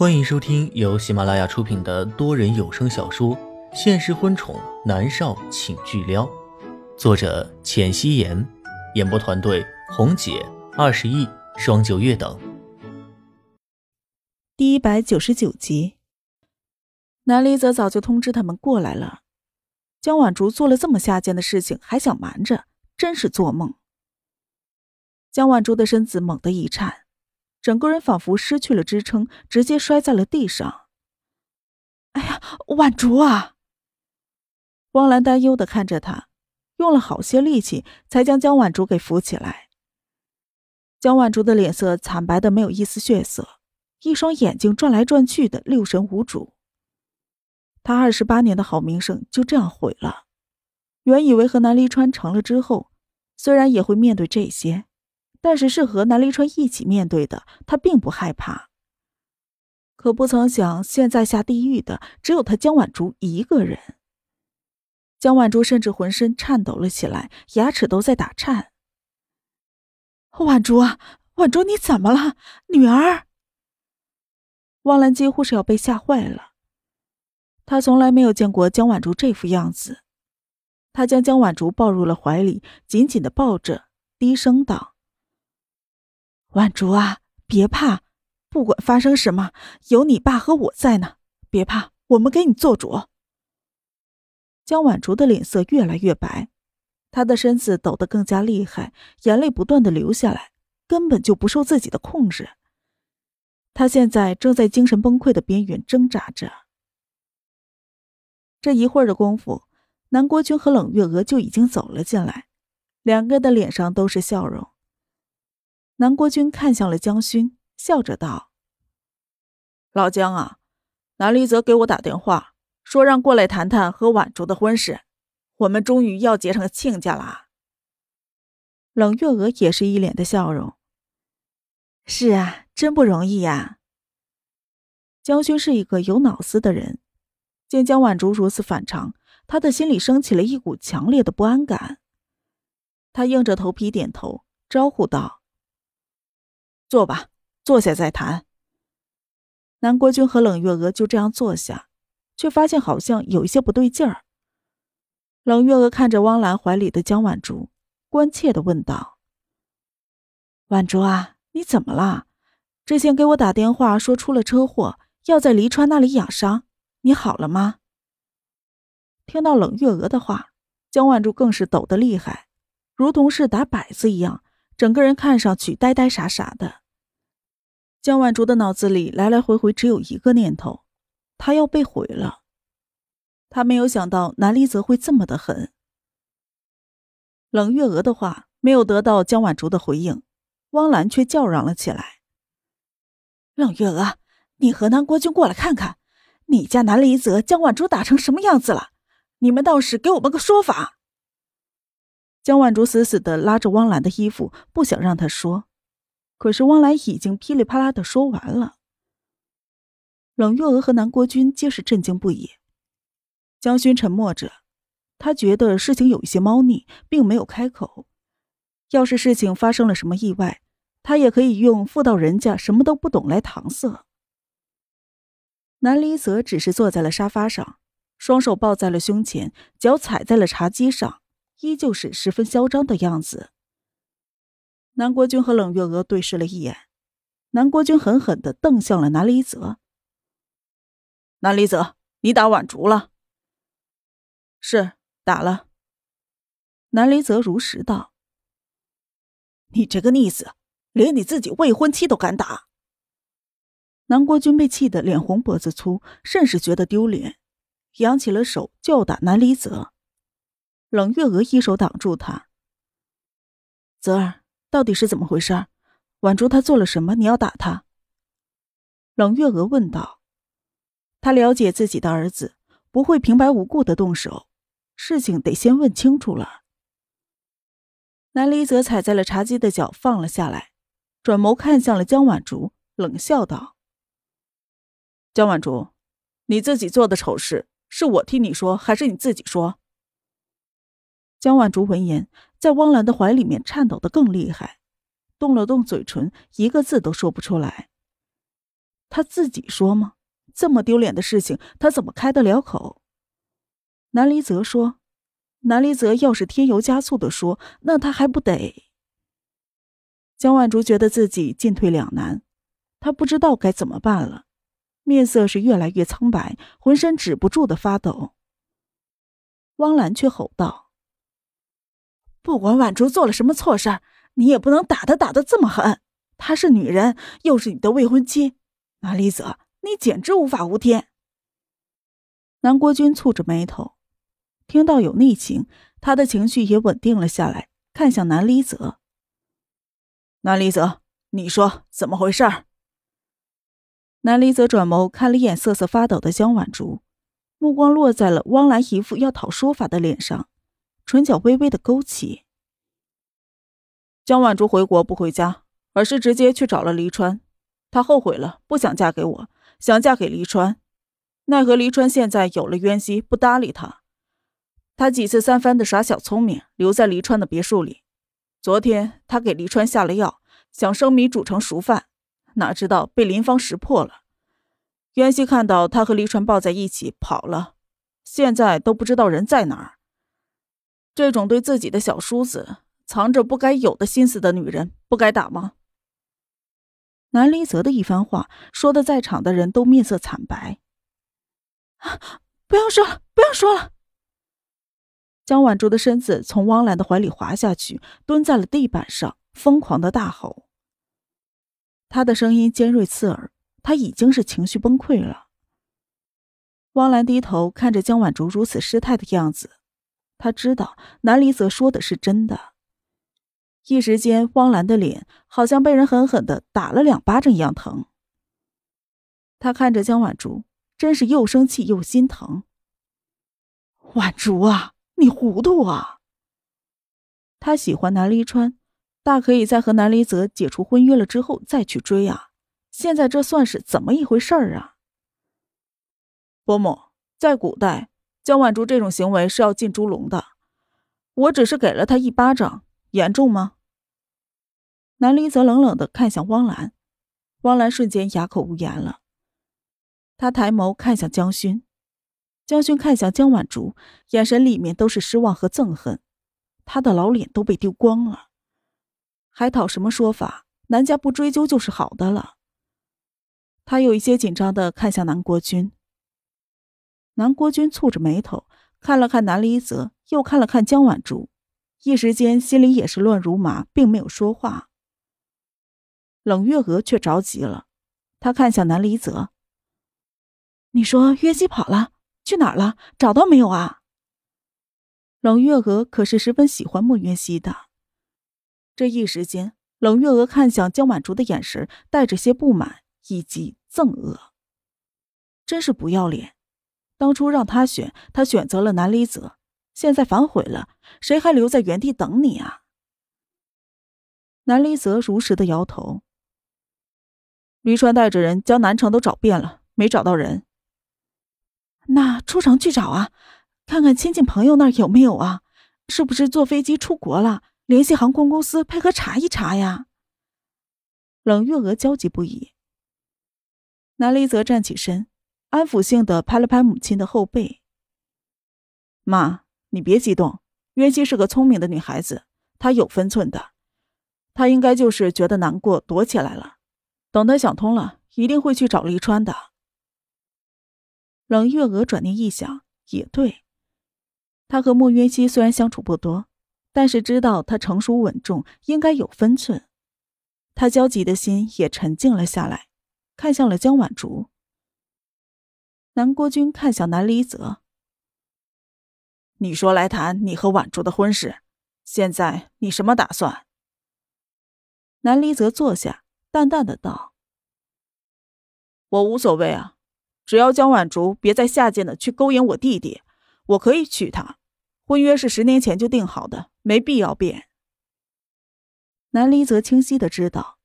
欢迎收听由喜马拉雅出品的多人有声小说《现实婚宠男少请巨撩》，作者：浅汐颜，演播团队：红姐、二十亿、双九月等。第一百九十九集，南离泽早就通知他们过来了。江婉竹做了这么下贱的事情，还想瞒着，真是做梦。江婉竹的身子猛地一颤。整个人仿佛失去了支撑，直接摔在了地上。哎呀，婉竹啊！汪兰担忧的看着他，用了好些力气才将江婉竹给扶起来。江婉竹的脸色惨白的没有一丝血色，一双眼睛转来转去的六神无主。他二十八年的好名声就这样毁了。原以为和南离川成了之后，虽然也会面对这些。但是是和南离川一起面对的，他并不害怕。可不曾想，现在下地狱的只有他江晚竹一个人。江晚竹甚至浑身颤抖了起来，牙齿都在打颤。晚竹啊，晚竹，你怎么了，女儿？汪兰几乎是要被吓坏了。他从来没有见过江晚竹这副样子。他将江晚竹抱入了怀里，紧紧的抱着，低声道。婉竹啊，别怕，不管发生什么，有你爸和我在呢。别怕，我们给你做主。江婉竹的脸色越来越白，她的身子抖得更加厉害，眼泪不断的流下来，根本就不受自己的控制。她现在正在精神崩溃的边缘挣扎着。这一会儿的功夫，南国君和冷月娥就已经走了进来，两个人的脸上都是笑容。南国君看向了江勋，笑着道：“老江啊，南离泽给我打电话，说让过来谈谈和婉竹的婚事，我们终于要结成亲家了。”冷月娥也是一脸的笑容：“是啊，真不容易呀。”江勋是一个有脑子的人，见江婉竹如此反常，他的心里升起了一股强烈的不安感。他硬着头皮点头，招呼道。坐吧，坐下再谈。南国君和冷月娥就这样坐下，却发现好像有一些不对劲儿。冷月娥看着汪兰怀里的江晚竹，关切的问道：“婉竹啊，你怎么了？之前给我打电话说出了车祸，要在黎川那里养伤，你好了吗？”听到冷月娥的话，江晚竹更是抖得厉害，如同是打摆子一样，整个人看上去呆呆傻傻的。江晚竹的脑子里来来回回只有一个念头：他要被毁了。他没有想到南离泽会这么的狠。冷月娥的话没有得到江晚竹的回应，汪兰却叫嚷了起来：“冷月娥，你和南国君过来看看，你家南离泽江晚竹打成什么样子了？你们倒是给我们个说法。”江晚竹死死的拉着汪兰的衣服，不想让她说。可是汪兰已经噼里啪啦的说完了。冷月娥和南国君皆是震惊不已。江勋沉默着，他觉得事情有一些猫腻，并没有开口。要是事情发生了什么意外，他也可以用妇道人家什么都不懂来搪塞。南离泽只是坐在了沙发上，双手抱在了胸前，脚踩在了茶几上，依旧是十分嚣张的样子。南国君和冷月娥对视了一眼，南国君狠狠的瞪向了南离泽。南离泽，你打婉竹了？是打了。南离泽如实道：“你这个逆子，连你自己未婚妻都敢打！”南国君被气得脸红脖子粗，甚是觉得丢脸，扬起了手就要打南离泽。冷月娥一手挡住他：“泽儿。”到底是怎么回事？婉竹她做了什么？你要打她？冷月娥问道。她了解自己的儿子不会平白无故的动手，事情得先问清楚了。南离泽踩在了茶几的脚，放了下来，转眸看向了江婉竹，冷笑道：“江婉竹，你自己做的丑事，是我替你说，还是你自己说？”江婉竹闻言。在汪兰的怀里面颤抖的更厉害，动了动嘴唇，一个字都说不出来。他自己说吗？这么丢脸的事情，他怎么开得了口？南离泽说：“南离泽要是添油加醋的说，那他还不得？”江晚竹觉得自己进退两难，他不知道该怎么办了，面色是越来越苍白，浑身止不住的发抖。汪兰却吼道：“不管婉竹做了什么错事儿，你也不能打她打的这么狠。她是女人，又是你的未婚妻，南离泽，你简直无法无天。”南国君蹙着眉头，听到有内情，他的情绪也稳定了下来，看向南离泽。南离泽，你说怎么回事？南离泽转眸看了一眼瑟瑟发抖的江晚竹。目光落在了汪兰一副要讨说法的脸上，唇角微微的勾起。江晚竹回国不回家，而是直接去找了黎川。她后悔了，不想嫁给我，想嫁给黎川。奈何黎川现在有了渊熙，不搭理她。她几次三番的耍小聪明，留在黎川的别墅里。昨天她给黎川下了药，想生米煮成熟饭，哪知道被林芳识破了。袁熙看到他和黎川抱在一起跑了，现在都不知道人在哪儿。这种对自己的小叔子藏着不该有的心思的女人，不该打吗？南离泽的一番话说的，在场的人都面色惨白。不要说了，不要说了。江晚竹的身子从汪兰的怀里滑下去，蹲在了地板上，疯狂的大吼。他的声音尖锐刺耳。他已经是情绪崩溃了。汪兰低头看着江晚竹如此失态的样子，他知道南离泽说的是真的。一时间，汪兰的脸好像被人狠狠的打了两巴掌一样疼。他看着江晚竹，真是又生气又心疼。晚竹啊，你糊涂啊！他喜欢南离川，大可以在和南离泽解除婚约了之后再去追啊。现在这算是怎么一回事儿啊？伯母，在古代，江晚竹这种行为是要进猪笼的。我只是给了他一巴掌，严重吗？南离则冷冷的看向汪兰，汪兰瞬间哑口无言了。他抬眸看向江勋，江勋看向江晚竹，眼神里面都是失望和憎恨。他的老脸都被丢光了，还讨什么说法？南家不追究就是好的了。他有一些紧张的看向南国君。南国君蹙着眉头看了看南离泽，又看了看江晚竹，一时间心里也是乱如麻，并没有说话。冷月娥却着急了，她看向南离泽：“你说约西跑了，去哪儿了？找到没有啊？”冷月娥可是十分喜欢莫云溪的，这一时间，冷月娥看向江晚竹的眼神带着些不满以及。憎恶，真是不要脸！当初让他选，他选择了南离泽，现在反悔了，谁还留在原地等你啊？南离泽如实的摇头。黎川带着人将南城都找遍了，没找到人。那出城去找啊，看看亲戚朋友那儿有没有啊？是不是坐飞机出国了？联系航空公司配合查一查呀。冷月娥焦急不已。南离泽站起身，安抚性的拍了拍母亲的后背。妈，你别激动，约西是个聪明的女孩子，她有分寸的。她应该就是觉得难过，躲起来了。等她想通了，一定会去找黎川的。冷月娥转念一想，也对。她和莫约西虽然相处不多，但是知道他成熟稳重，应该有分寸。她焦急的心也沉静了下来。看向了江晚竹，南国君看向南离泽。你说来谈你和婉竹的婚事，现在你什么打算？南离泽坐下，淡淡的道：“我无所谓啊，只要江晚竹别再下贱的去勾引我弟弟，我可以娶她。婚约是十年前就定好的，没必要变。”南离泽清晰的知道。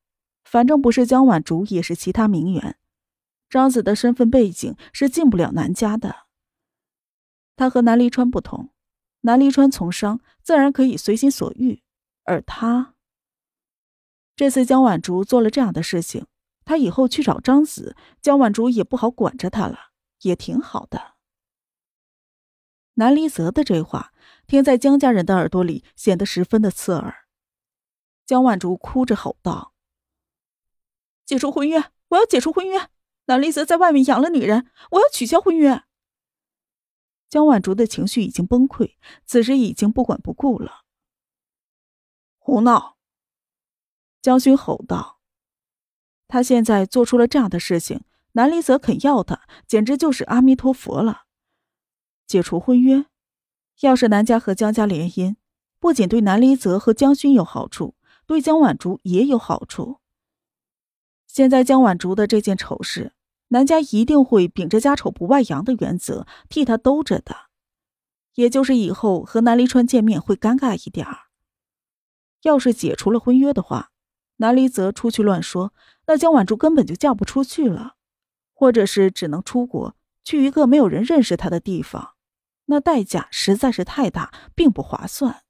反正不是江晚竹，也是其他名媛。张子的身份背景是进不了南家的。他和南离川不同，南离川从商，自然可以随心所欲，而他这次江晚竹做了这样的事情，他以后去找张子，江晚竹也不好管着他了，也挺好的。南离泽的这话听在江家人的耳朵里，显得十分的刺耳。江晚竹哭着吼道：“解除婚约！我要解除婚约！南离泽在外面养了女人，我要取消婚约！”江晚竹的情绪已经崩溃，此时已经不管不顾了。胡闹！江勋吼道：“他现在做出了这样的事情，南离泽肯要他，简直就是阿弥陀佛了。解除婚约，要是南家和江家联姻，不仅对南离泽和江勋有好处，对江晚竹也有好处。现在江晚竹的这件丑事。”南家一定会秉着家丑不外扬的原则替他兜着的，也就是以后和南离川见面会尴尬一点儿。要是解除了婚约的话，南离泽出去乱说，那江婉竹根本就嫁不出去了，或者是只能出国去一个没有人认识他的地方，那代价实在是太大，并不划算。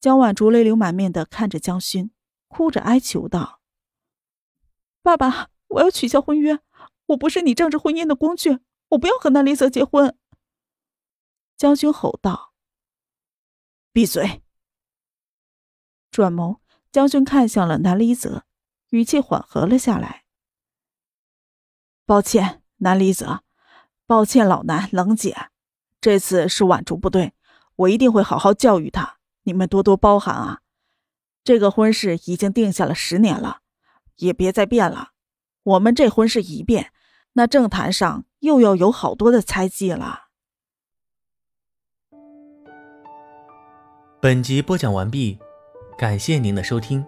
江婉竹泪流满面的看着江勋，哭着哀求道：“爸爸。”我要取消婚约，我不是你政治婚姻的工具，我不要和南离泽结婚。将军吼道：“闭嘴！”转眸，将军看向了南离泽，语气缓和了下来：“抱歉，南离泽，抱歉，老南冷姐，这次是婉竹不对，我一定会好好教育他，你们多多包涵啊！这个婚事已经定下了十年了，也别再变了。”我们这婚事一变，那政坛上又要有好多的猜忌了。本集播讲完毕，感谢您的收听。